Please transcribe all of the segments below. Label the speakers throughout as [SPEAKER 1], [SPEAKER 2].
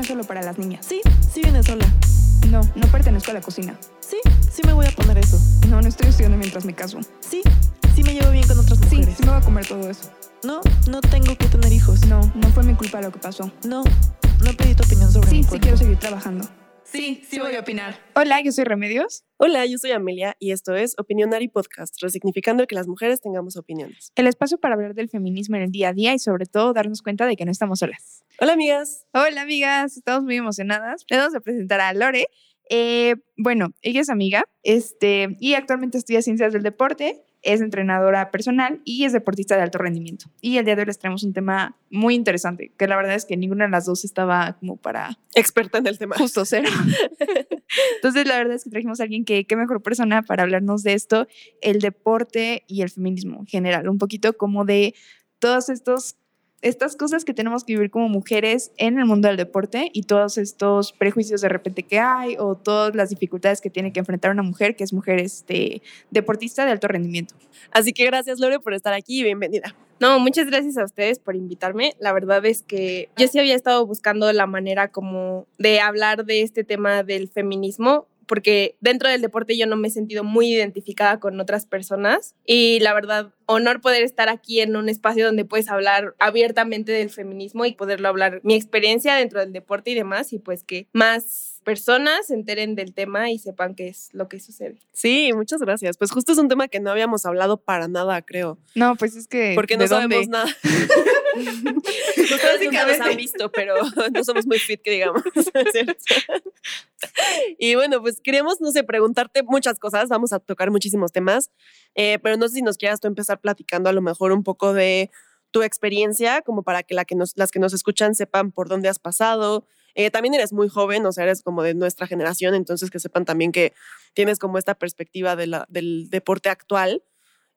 [SPEAKER 1] no es solo para las niñas.
[SPEAKER 2] Sí, sí viene sola.
[SPEAKER 1] No, no pertenezco a la cocina.
[SPEAKER 2] Sí, sí me voy a poner eso.
[SPEAKER 1] No, no estoy estudiando mientras me caso.
[SPEAKER 2] Sí, sí me llevo bien con otras
[SPEAKER 1] Sí,
[SPEAKER 2] mujeres.
[SPEAKER 1] sí me voy a comer todo eso.
[SPEAKER 2] No, no tengo que tener hijos.
[SPEAKER 1] No, no fue mi culpa lo que pasó.
[SPEAKER 2] No, no pedí tu opinión sobre
[SPEAKER 1] Sí,
[SPEAKER 2] mi
[SPEAKER 1] sí
[SPEAKER 2] cuerpo.
[SPEAKER 1] quiero seguir trabajando.
[SPEAKER 2] Sí, sí voy a opinar.
[SPEAKER 1] Hola, yo soy Remedios.
[SPEAKER 3] Hola, yo soy Amelia y esto es Opinionary Podcast, resignificando que las mujeres tengamos opiniones.
[SPEAKER 1] El espacio para hablar del feminismo en el día a día y sobre todo darnos cuenta de que no estamos solas.
[SPEAKER 3] Hola, amigas.
[SPEAKER 1] Hola amigas, estamos muy emocionadas. Le vamos a presentar a Lore. Eh, bueno, ella es amiga este, y actualmente estudia ciencias del deporte, es entrenadora personal y es deportista de alto rendimiento. Y el día de hoy les traemos un tema muy interesante, que la verdad es que ninguna de las dos estaba como para
[SPEAKER 3] Experta en el tema.
[SPEAKER 1] justo cero. Entonces, la verdad es que trajimos a alguien que, qué mejor persona para hablarnos de esto, el deporte y el feminismo en general, un poquito como de todos estos estas cosas que tenemos que vivir como mujeres en el mundo del deporte y todos estos prejuicios de repente que hay o todas las dificultades que tiene que enfrentar una mujer que es mujer este, deportista de alto rendimiento.
[SPEAKER 3] Así que gracias, Lore, por estar aquí y bienvenida.
[SPEAKER 4] No, muchas gracias a ustedes por invitarme. La verdad es que yo sí había estado buscando la manera como de hablar de este tema del feminismo porque dentro del deporte yo no me he sentido muy identificada con otras personas y la verdad, honor poder estar aquí en un espacio donde puedes hablar abiertamente del feminismo y poderlo hablar mi experiencia dentro del deporte y demás y pues que más personas se enteren del tema y sepan qué es lo que sucede.
[SPEAKER 3] Sí, muchas gracias. Pues justo es un tema que no habíamos hablado para nada, creo,
[SPEAKER 1] No, pues es que...
[SPEAKER 3] porque no
[SPEAKER 1] ¿de dónde?
[SPEAKER 3] sabemos nada. Ustedes nunca nos han visto, pero no somos muy fit, que digamos. y bueno, pues queríamos, no sé, preguntarte muchas cosas. Vamos a tocar muchísimos temas, eh, pero no sé si nos quieras tú empezar platicando a lo mejor un poco de tu experiencia, como para que, la que nos, las que nos escuchan sepan por dónde has pasado. Eh, también eres muy joven, o sea, eres como de nuestra generación, entonces que sepan también que tienes como esta perspectiva de del deporte actual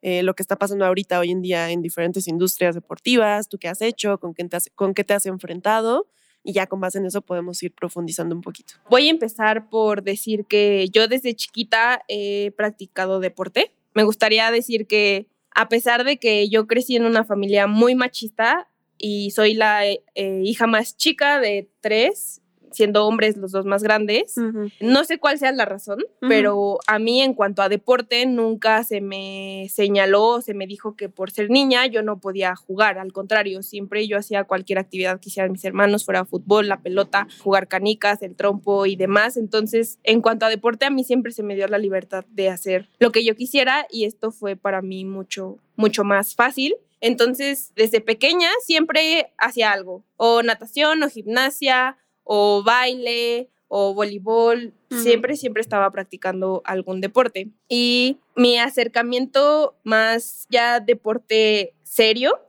[SPEAKER 3] eh, lo que está pasando ahorita hoy en día en diferentes industrias deportivas, tú qué has hecho, con qué te con qué te has enfrentado y ya con base en eso podemos ir profundizando un poquito.
[SPEAKER 4] Voy a empezar por decir que yo desde chiquita he practicado deporte. Me gustaría decir que a pesar de que yo crecí en una familia muy machista y soy la eh, hija más chica de tres, siendo hombres los dos más grandes, no sé cuál sea la razón, pero a mí en cuanto a deporte nunca se me señaló, se me dijo que por ser niña yo no podía jugar, al contrario, siempre yo hacía cualquier actividad que hicieran mis hermanos, fuera fútbol, la pelota, jugar canicas, el trompo y demás, entonces en cuanto a deporte a mí siempre se me dio la libertad de hacer lo que yo quisiera y esto fue para mí mucho, mucho más fácil. Entonces, desde pequeña siempre hacía algo, o natación, o gimnasia, o baile o voleibol, siempre, siempre estaba practicando algún deporte. Y mi acercamiento más ya deporte serio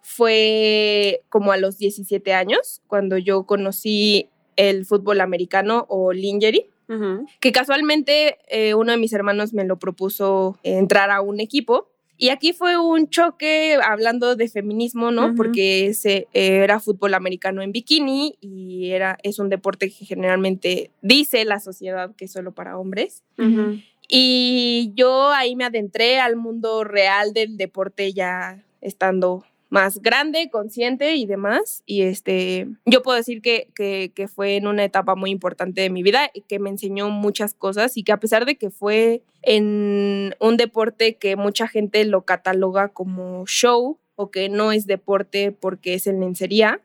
[SPEAKER 4] fue como a los 17 años, cuando yo conocí el fútbol americano o lingerie, que casualmente eh, uno de mis hermanos me lo propuso entrar a un equipo. Y aquí fue un choque hablando de feminismo, ¿no? Porque ese, eh, era fútbol americano en bikini y era, es un deporte que generalmente dice la sociedad que es solo para hombres. Y yo ahí me adentré al mundo real del deporte ya estando más grande, consciente y demás. Y este, yo puedo decir que, que, que fue en una etapa muy importante de mi vida y que me enseñó muchas cosas y que a pesar de que fue en un deporte que mucha gente lo cataloga como show o que no es deporte porque es en lencería,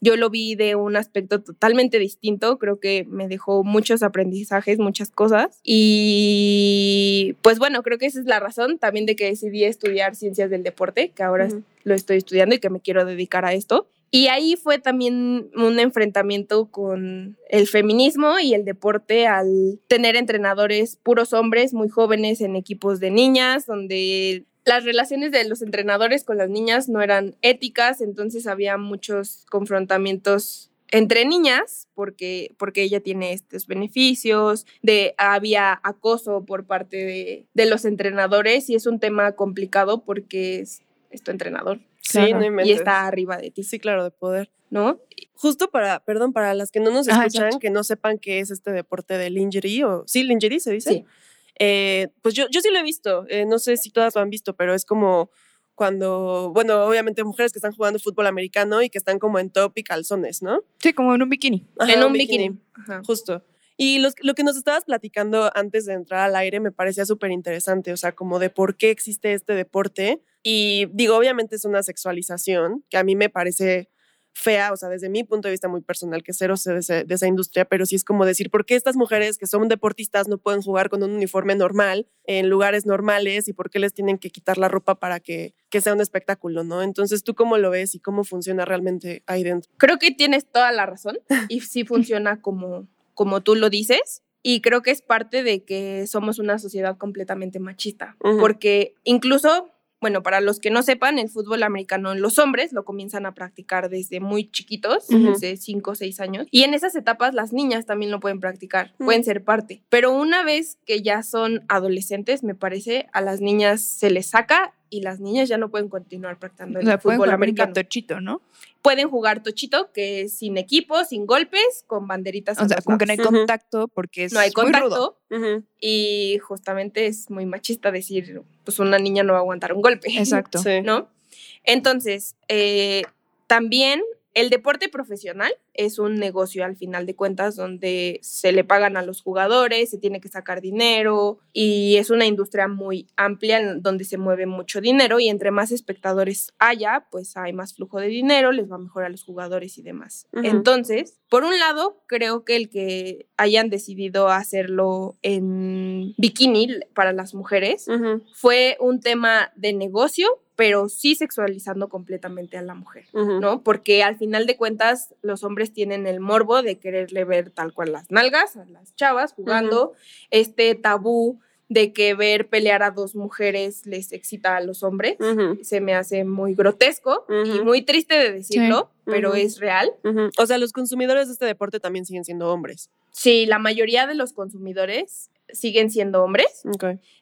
[SPEAKER 4] Yo lo vi de un aspecto totalmente distinto, creo que me dejó muchos aprendizajes, muchas cosas y pues bueno, creo que esa es la razón también de que decidí estudiar ciencias del deporte, que ahora lo estoy estudiando y que me quiero dedicar a esto. Y ahí fue también un enfrentamiento con el feminismo y el deporte al tener entrenadores puros hombres muy jóvenes en equipos de niñas, donde las relaciones de los entrenadores con las niñas no eran éticas, entonces había muchos confrontamientos entre niñas, porque, porque ella tiene estos beneficios, de, había acoso por parte de, de los entrenadores y es un tema complicado porque es, es tu entrenador
[SPEAKER 3] Sí,
[SPEAKER 1] Claro.
[SPEAKER 3] no
[SPEAKER 4] y
[SPEAKER 3] inventes.
[SPEAKER 4] está arriba de ti,
[SPEAKER 3] Sí, claro, de poder.
[SPEAKER 4] ¿no?
[SPEAKER 3] Justo para, perdón, para las que no nos escuchan, que no sepan qué es este deporte de lingerie o sí, lingerie se dice.
[SPEAKER 4] Sí.
[SPEAKER 3] Eh, pues yo, yo sí lo he visto, eh, no sé si todas lo han visto, pero es como cuando, bueno, obviamente mujeres que están jugando fútbol americano y que están como en top y calzones, ¿no?
[SPEAKER 1] Sí, como en un bikini.
[SPEAKER 3] Ajá,
[SPEAKER 4] en un bikini. Ajá.
[SPEAKER 3] Justo. Y los- lo que nos estabas platicando antes de entrar al aire me parecía súper interesante, o sea, como de por qué existe este deporte. Y digo, obviamente es una sexualización que a mí me parece fea, o sea, desde mi punto de vista muy personal, que cero sé de, de esa industria, pero sí es como decir, ¿por qué estas mujeres que son deportistas no pueden jugar con un uniforme normal en lugares normales y por qué les tienen que quitar la ropa para que, que sea un espectáculo, ¿no? Entonces, ¿tú cómo lo ves y cómo funciona realmente ahí dentro?
[SPEAKER 4] Creo que tienes toda la razón y sí funciona como, como tú lo dices. Y creo que es parte de que somos una sociedad completamente machista.
[SPEAKER 3] Ujú.
[SPEAKER 4] Porque incluso, bueno, para los que no sepan, el fútbol americano, los hombres lo comienzan a practicar desde muy chiquitos, desde 5 o 6 años. Y en esas etapas las niñas también lo pueden practicar,
[SPEAKER 3] Ujú.
[SPEAKER 4] pueden ser parte. Pero una vez que ya son adolescentes, me parece, a las niñas se les saca y las niñas ya no pueden continuar practicando
[SPEAKER 1] O
[SPEAKER 4] el
[SPEAKER 1] sea, pueden
[SPEAKER 4] fútbol americano
[SPEAKER 1] tochito, ¿no?
[SPEAKER 4] pueden jugar tochito, que es sin equipo, sin golpes, con banderitas.
[SPEAKER 1] O
[SPEAKER 4] en
[SPEAKER 1] sea, como que no hay contacto porque es
[SPEAKER 4] no hay
[SPEAKER 1] muy rudo.
[SPEAKER 4] contacto y justamente es muy machista decir, pues una niña no va a aguantar un golpe.
[SPEAKER 1] Exacto.
[SPEAKER 3] Sí.
[SPEAKER 4] ¿No? Entonces, eh, también el deporte profesional es un negocio al final de cuentas donde se le pagan a los jugadores, se tiene que sacar dinero y es una industria muy amplia donde se mueve mucho dinero y entre más espectadores haya, pues hay más flujo de dinero, les va mejor a los jugadores y demás. Entonces, por un lado, creo que el que hayan decidido hacerlo en bikini para las mujeres fue un tema de negocio, pero sí sexualizando completamente a la mujer. ¿no? Porque al final de cuentas los hombres tienen el morbo de quererle ver tal cual las nalgas a las chavas jugando, este tabú de que ver pelear a dos mujeres les excita a los hombres. Se me hace muy grotesco y muy triste de decirlo, pero es real.
[SPEAKER 3] O sea, los consumidores de este deporte también siguen siendo hombres.
[SPEAKER 4] Sí, la mayoría de los consumidores siguen siendo hombres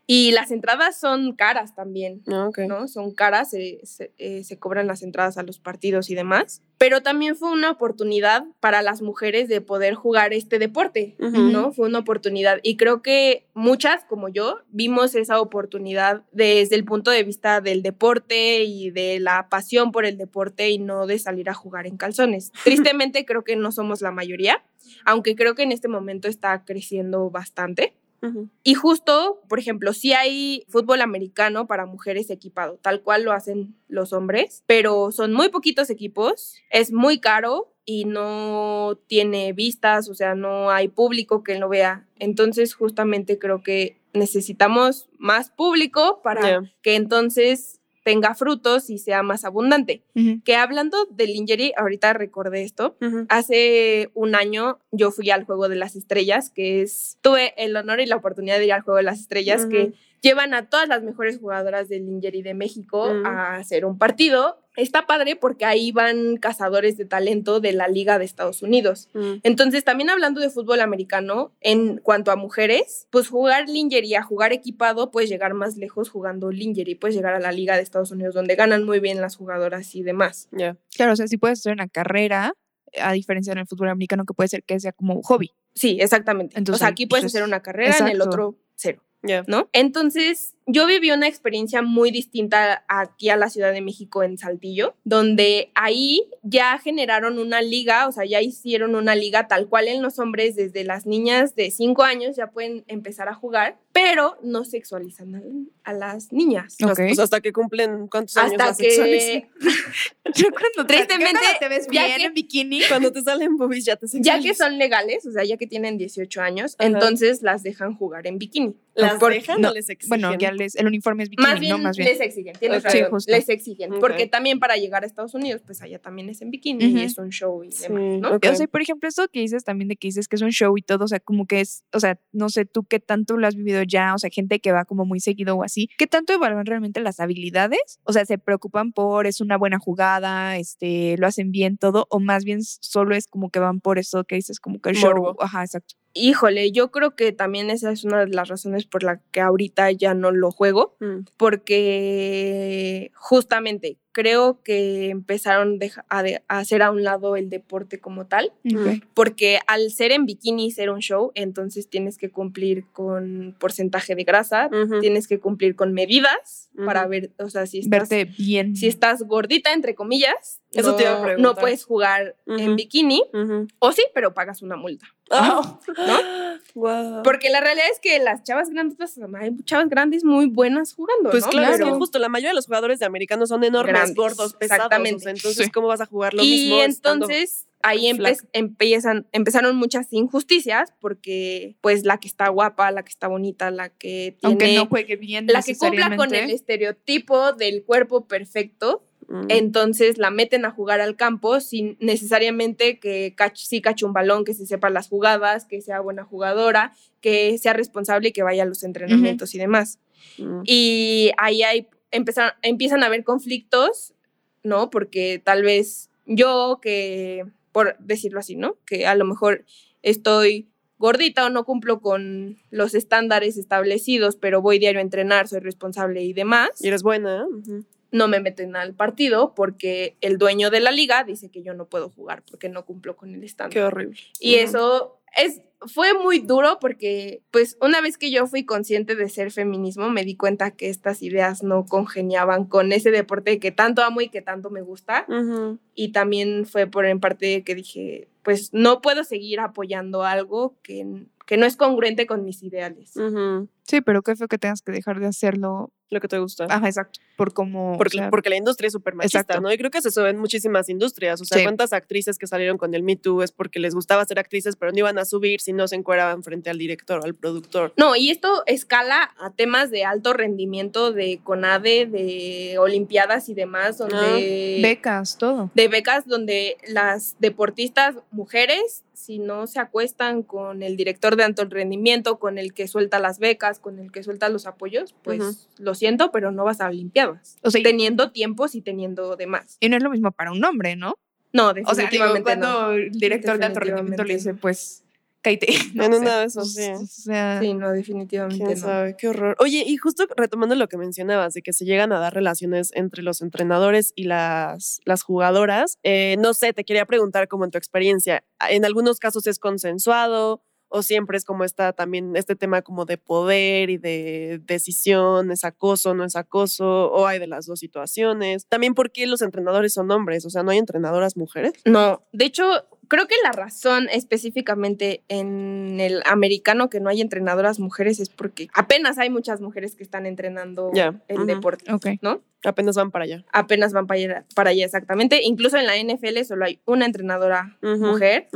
[SPEAKER 4] y las entradas son caras también.
[SPEAKER 3] Ah, ok.
[SPEAKER 4] ¿no? Son caras, se, se, eh, se cobran las entradas a los partidos y demás. Pero también fue una oportunidad para las mujeres de poder jugar este deporte. ¿no? Fue una oportunidad. Y creo que muchas, como yo, vimos esa oportunidad desde el punto de vista del deporte y de la pasión por el deporte y no de salir a jugar en calzones. Tristemente creo que no somos la mayoría, aunque creo que en este momento está creciendo bastante. Y justo, por ejemplo, sí hay fútbol americano para mujeres equipado, tal cual lo hacen los hombres, pero son muy poquitos equipos, es muy caro y no tiene vistas, o sea, no hay público que lo vea. Entonces, justamente creo que necesitamos más público para que entonces tenga frutos y sea más abundante. Que hablando del injury, ahorita recordé esto. Hace un año yo fui al Juego de las Estrellas, que es, tuve el honor y la oportunidad de ir al Juego de las Estrellas, que llevan a todas las mejores jugadoras del Lingerie de México
[SPEAKER 3] Ujú.
[SPEAKER 4] a hacer un partido. Está padre porque ahí van cazadores de talento de la Liga de Estados Unidos.
[SPEAKER 3] Ujú.
[SPEAKER 4] Entonces, también hablando de fútbol americano, en cuanto a mujeres, pues jugar lingerie, a jugar equipado, puedes llegar más lejos jugando lingerie, puedes llegar a la Liga de Estados Unidos, donde ganan muy bien las jugadoras y demás.
[SPEAKER 3] Ya.
[SPEAKER 1] Claro, o sea, sí puedes hacer una carrera, a diferencia en el fútbol americano que puede ser que sea como hobby.
[SPEAKER 4] Sí, exactamente.
[SPEAKER 1] Entonces,
[SPEAKER 4] o sea, aquí puedes
[SPEAKER 1] pues,
[SPEAKER 4] hacer una carrera, en el
[SPEAKER 1] exacto.
[SPEAKER 4] otro cero,
[SPEAKER 3] Ya.
[SPEAKER 4] ¿no? Entonces, yo viví una experiencia muy distinta aquí a la Ciudad de México en Saltillo, donde ahí ya generaron una liga, o sea, ya hicieron una liga tal cual en los hombres, desde las niñas de 5 años ya pueden empezar a jugar, pero no sexualizan a, a las niñas.
[SPEAKER 1] Ok.
[SPEAKER 3] O sea, hasta que cumplen cuántos años
[SPEAKER 4] Hasta
[SPEAKER 3] la sexualizan?
[SPEAKER 4] que,
[SPEAKER 1] Yo cuando te-
[SPEAKER 4] Tristemente,
[SPEAKER 1] cuando te ves
[SPEAKER 4] ya
[SPEAKER 1] bien
[SPEAKER 4] que-
[SPEAKER 1] en bikini.
[SPEAKER 3] Cuando te salen boobies ya te
[SPEAKER 4] ya
[SPEAKER 3] sexualizan.
[SPEAKER 4] que son legales, o sea, ya que tienen 18 años,
[SPEAKER 3] Ajá.
[SPEAKER 4] entonces las dejan jugar en bikini.
[SPEAKER 3] ¿Las dejan
[SPEAKER 1] no,
[SPEAKER 3] o les exigen?
[SPEAKER 1] Bueno, ya les, el uniforme es bikini,
[SPEAKER 4] Más bien,
[SPEAKER 1] ¿no? Más bien.
[SPEAKER 4] les exigen, tienes.
[SPEAKER 1] Sí,
[SPEAKER 4] razón, les exigen, porque también para llegar a Estados Unidos, pues allá también es en bikini y es un show y
[SPEAKER 3] Sí,
[SPEAKER 4] demás, ¿no?
[SPEAKER 3] ok.
[SPEAKER 1] O sea, por ejemplo, eso que dices también de que dices que es un show y todo, o sea, como que es, o sea, no sé tú qué tanto lo has vivido ya, o sea, gente que va como muy seguido o así, ¿qué tanto evalúan realmente las habilidades? O sea, ¿se preocupan por es una buena jugada, este, lo hacen bien todo, o más bien solo es como que van por eso que dices, como que el show,
[SPEAKER 3] Morbo.
[SPEAKER 1] ajá, exacto.
[SPEAKER 4] Híjole, yo creo que también esa es una de las razones por la que ahorita ya no lo juego,
[SPEAKER 3] Mm.
[SPEAKER 4] porque justamente creo que empezaron a, de- a hacer a un lado el deporte como tal, porque al ser en bikini y ser un show, entonces tienes que cumplir con porcentaje de grasa, tienes que cumplir con medidas para ver, o sea, si estás,
[SPEAKER 1] Verte bien.
[SPEAKER 4] si estás gordita, entre comillas,
[SPEAKER 3] Eso
[SPEAKER 4] no,
[SPEAKER 3] te iba a
[SPEAKER 4] no puedes jugar
[SPEAKER 3] Ujú.
[SPEAKER 4] en bikini, o sí, pero pagas una multa.
[SPEAKER 3] Ah,
[SPEAKER 4] ¿No?
[SPEAKER 3] Guau.
[SPEAKER 4] Porque la realidad es que las chavas grandes, hay chavas grandes muy buenas jugando,
[SPEAKER 3] Pues
[SPEAKER 4] ¿no?
[SPEAKER 3] claro, es que
[SPEAKER 1] Claro.
[SPEAKER 3] justo la mayoría de los jugadores de americanos son enormes,
[SPEAKER 4] Grandes,
[SPEAKER 3] gordos, pesados.
[SPEAKER 4] exactamente.
[SPEAKER 3] entonces,
[SPEAKER 1] Sí.
[SPEAKER 3] ¿cómo vas a jugar lo
[SPEAKER 4] y
[SPEAKER 3] mismo?
[SPEAKER 4] entonces ahí empe- empiezan, empezaron muchas injusticias porque pues la que está guapa, la que está bonita, la que tiene,
[SPEAKER 1] Aunque no juegue bien.
[SPEAKER 4] la que cumpla con el estereotipo del cuerpo perfecto,
[SPEAKER 3] Mm.
[SPEAKER 4] entonces la meten a jugar al campo sin necesariamente que cach sí cache un balón, que se sepa las jugadas, que sea buena jugadora, que sea responsable y que vaya a los entrenamientos y demás.
[SPEAKER 3] Mm.
[SPEAKER 4] Y ahí hay, empezan, empiezan a haber conflictos, ¿no? Porque tal vez yo que, por decirlo así, ¿no? Que a lo mejor estoy gordita o no cumplo con los estándares establecidos, pero voy diario a entrenar, soy responsable y demás,
[SPEAKER 3] Y eres buena. Ujú.
[SPEAKER 4] no me meten al partido porque el dueño de la liga dice que yo no puedo jugar porque no cumplo con el estándar.
[SPEAKER 3] Qué horrible.
[SPEAKER 4] Y eso es, fue muy duro porque, pues, una vez que yo fui consciente de ser feminismo, me di cuenta que estas ideas no congeniaban con ese deporte que tanto amo y que tanto me gusta. Y también fue por en parte que dije, pues, no puedo seguir apoyando algo que, que no es congruente con mis ideales.
[SPEAKER 1] Sí, pero qué feo que tengas que dejar de hacerlo.
[SPEAKER 3] Lo que te gusta.
[SPEAKER 1] Ajá, exacto. Por como.
[SPEAKER 3] Porque, porque la industria es súper machista,
[SPEAKER 1] Exacto.
[SPEAKER 3] ¿no? Y creo que se eso en muchísimas industrias. O sea,
[SPEAKER 1] Sí.
[SPEAKER 3] ¿cuántas actrices que salieron con el Me Too es porque les gustaba ser actrices, pero no iban a subir si no se encueraban frente al director o al productor?
[SPEAKER 4] No, y esto escala a temas de alto rendimiento de CONADE, de Olimpiadas y demás, donde...
[SPEAKER 1] becas, todo.
[SPEAKER 4] de becas donde las deportistas mujeres, si no se acuestan con el director de alto rendimiento, con el que suelta las becas, con el que suelta los apoyos, pues lo siento, pero no vas a Olimpiadas.
[SPEAKER 1] O sea,
[SPEAKER 4] teniendo tiempos y teniendo demás.
[SPEAKER 1] Y no es lo mismo para un hombre, ¿no?
[SPEAKER 4] No,
[SPEAKER 1] O sea, digo,
[SPEAKER 4] definitivamente
[SPEAKER 1] cuando
[SPEAKER 4] no.
[SPEAKER 1] el director de alto rendimiento le dice, pues, cállate. no
[SPEAKER 3] En
[SPEAKER 1] sé,
[SPEAKER 3] una de esas,
[SPEAKER 1] pues,
[SPEAKER 3] sí.
[SPEAKER 1] O sea,
[SPEAKER 4] Sí, no, definitivamente
[SPEAKER 3] ¿Quién
[SPEAKER 4] no.
[SPEAKER 3] sabe? Qué horror. Oye, y justo retomando lo que mencionabas, de que se llegan a dar relaciones entre los entrenadores y las, las jugadoras, eh, no sé, te quería preguntar como en tu experiencia, ¿en algunos casos es consensuado o siempre es como está también este tema como de poder y de decisión, es acoso, no es acoso, o hay de las dos situaciones? También, ¿por qué los entrenadores son hombres? O sea, ¿no hay entrenadoras mujeres?
[SPEAKER 4] No, de hecho, creo que la razón específicamente en el americano que no hay entrenadoras mujeres es porque apenas hay muchas mujeres que están entrenando
[SPEAKER 3] Ya,
[SPEAKER 4] el deporte. ¿no?
[SPEAKER 3] Apenas van para allá.
[SPEAKER 4] apenas van para allá, para allá exactamente. Incluso en la NFL solo hay una entrenadora mujer,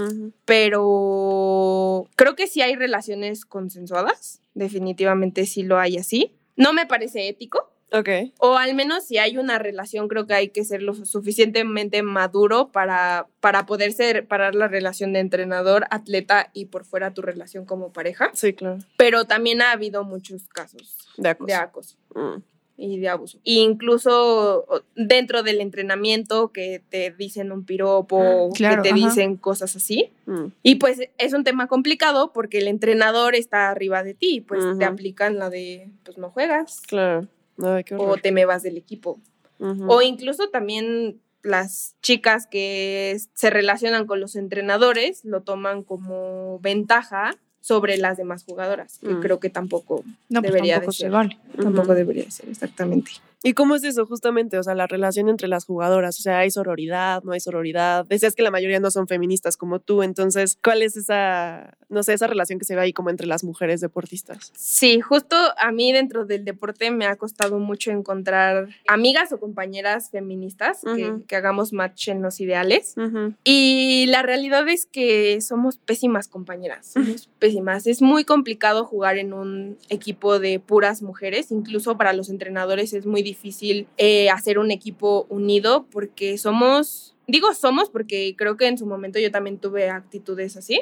[SPEAKER 4] pero creo que sí hay relaciones consensuadas. Definitivamente sí lo hay así. No me parece ético.
[SPEAKER 3] Ok.
[SPEAKER 4] O al menos si hay una relación, creo que hay que ser lo suficientemente maduro para, para poder separar la relación de entrenador-atleta y por fuera tu relación como pareja.
[SPEAKER 3] Sí, claro.
[SPEAKER 4] Pero también ha habido muchos casos
[SPEAKER 3] De acoso.
[SPEAKER 4] de acoso
[SPEAKER 3] Mm.
[SPEAKER 4] y de abuso. E incluso dentro del entrenamiento que te dicen un piropo,
[SPEAKER 1] Claro,
[SPEAKER 4] que te
[SPEAKER 1] ajá.
[SPEAKER 4] dicen cosas así.
[SPEAKER 3] Mm.
[SPEAKER 4] Y pues es un tema complicado porque el entrenador está arriba de ti, pues te aplican la de, pues no juegas
[SPEAKER 3] Claro. Ay,
[SPEAKER 4] o te me vas del equipo. O incluso también las chicas que se relacionan con los entrenadores lo toman como ventaja sobre las demás jugadoras, que
[SPEAKER 3] Mm.
[SPEAKER 4] creo que tampoco,
[SPEAKER 1] No, pues
[SPEAKER 4] Debería de
[SPEAKER 1] tampoco se
[SPEAKER 4] ser.
[SPEAKER 1] vale.
[SPEAKER 4] tampoco debería de ser exactamente.
[SPEAKER 3] ¿Y cómo es eso justamente? O sea, la relación entre las jugadoras. O sea, ¿hay sororidad? ¿No hay sororidad? Decías que la mayoría no son feministas como tú. Entonces, ¿cuál es esa, no sé, esa relación que se ve ahí como entre las mujeres deportistas?
[SPEAKER 4] Sí, justo a mí dentro del deporte me ha costado mucho encontrar amigas o compañeras feministas que-
[SPEAKER 3] Ujú.
[SPEAKER 4] que, hagamos match en los ideales.
[SPEAKER 3] Ujú.
[SPEAKER 4] Y la realidad es que somos pésimas compañeras, somos pésimas. Es muy complicado jugar en un equipo de puras mujeres, incluso para los entrenadores es muy difícil eh, hacer un equipo unido porque somos, digo somos porque creo que en su momento yo también tuve actitudes así.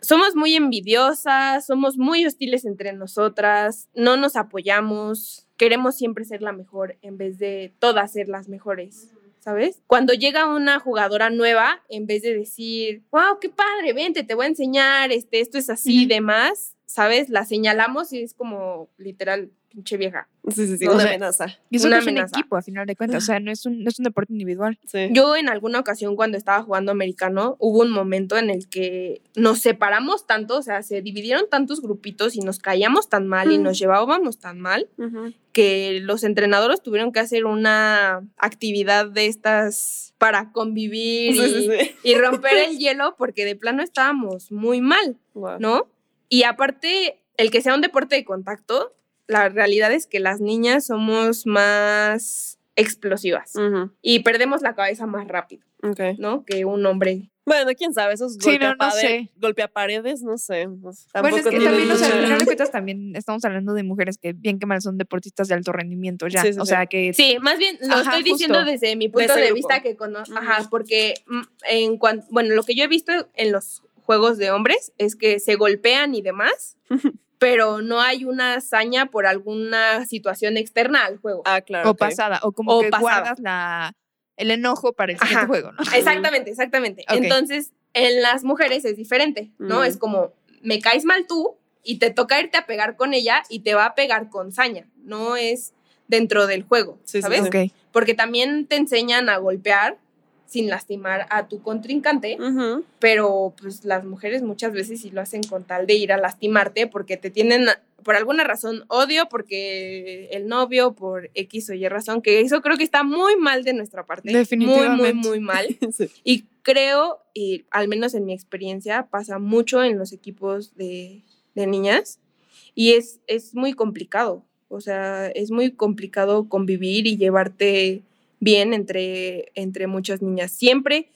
[SPEAKER 4] Somos muy envidiosas, somos muy hostiles entre nosotras, no nos apoyamos, queremos siempre ser la mejor en vez de todas ser las mejores. ¿Sabes? Cuando llega una jugadora nueva, en vez de decir, wow, qué padre, vente, te voy a enseñar, este, esto es así y demás, ¿sabes? La señalamos y es como literal, pinche vieja.
[SPEAKER 3] Sí, sí, sí,
[SPEAKER 4] No,
[SPEAKER 3] una
[SPEAKER 4] o sea,
[SPEAKER 3] amenaza.
[SPEAKER 1] Y eso
[SPEAKER 4] Una
[SPEAKER 1] que es un equipo, a final de cuentas. O sea, no es un, no es un deporte individual.
[SPEAKER 3] Sí.
[SPEAKER 4] Yo en alguna ocasión cuando estaba jugando americano, hubo un momento en el que nos separamos tanto, o sea, se dividieron tantos grupitos y nos caíamos tan mal y
[SPEAKER 3] Mm.
[SPEAKER 4] nos llevábamos tan mal que los entrenadores tuvieron que hacer una actividad de estas para convivir
[SPEAKER 3] Sí,
[SPEAKER 4] y,
[SPEAKER 3] sí, sí.
[SPEAKER 4] y romper el hielo porque de plano estábamos muy mal. ¿no? Y aparte, el que sea un deporte de contacto, la realidad es que las niñas somos más explosivas y perdemos la cabeza más rápido,
[SPEAKER 3] Ok.
[SPEAKER 4] ¿no? Que un hombre.
[SPEAKER 3] Bueno, quién sabe, esos
[SPEAKER 1] Sí,
[SPEAKER 3] golpea,
[SPEAKER 1] no, no sé.
[SPEAKER 3] golpea paredes, no sé. pues,
[SPEAKER 1] bueno, es que también, o sea, al
[SPEAKER 3] mucha-
[SPEAKER 1] final de cuentas también estamos hablando de mujeres que bien que mal son deportistas de alto rendimiento ya.
[SPEAKER 3] Sí, sí,
[SPEAKER 1] o
[SPEAKER 3] sí.
[SPEAKER 1] sea, que
[SPEAKER 4] Sí, más bien lo
[SPEAKER 1] Ajá,
[SPEAKER 4] estoy diciendo
[SPEAKER 1] justo.
[SPEAKER 4] desde mi punto de vista que conozco, ajá, porque mm, en cuanto, bueno, lo que yo he visto en los juegos de hombres es que se golpean y demás, pero no hay una hazaña por alguna situación externa al juego.
[SPEAKER 3] Ah, claro.
[SPEAKER 1] o pasada, o como
[SPEAKER 4] O
[SPEAKER 1] que
[SPEAKER 4] pasada.
[SPEAKER 1] guardas la, el enojo para el siguiente
[SPEAKER 4] Ajá.
[SPEAKER 1] juego, ¿no?
[SPEAKER 4] Exactamente, exactamente. Entonces, en las mujeres es diferente, ¿no?
[SPEAKER 3] Mm.
[SPEAKER 4] Es como, me caes mal tú y te toca irte a pegar con ella y te va a pegar con saña, no es dentro del juego,
[SPEAKER 3] Sí,
[SPEAKER 4] ¿sabes?
[SPEAKER 3] sí.
[SPEAKER 4] Porque también te enseñan a golpear sin lastimar a tu contrincante, pero pues las mujeres muchas veces sí lo hacen con tal de ir a lastimarte porque te tienen por alguna razón odio porque el novio por X o Y razón, que eso creo que está muy mal de nuestra parte. Muy, muy,
[SPEAKER 1] Definitivamente.
[SPEAKER 4] muy mal.
[SPEAKER 3] Sí.
[SPEAKER 4] Y creo, y al menos en mi experiencia, pasa mucho en los equipos de, de niñas y es, es muy complicado. O sea, es muy complicado convivir y llevarte bien entre, entre muchas niñas. Siempre,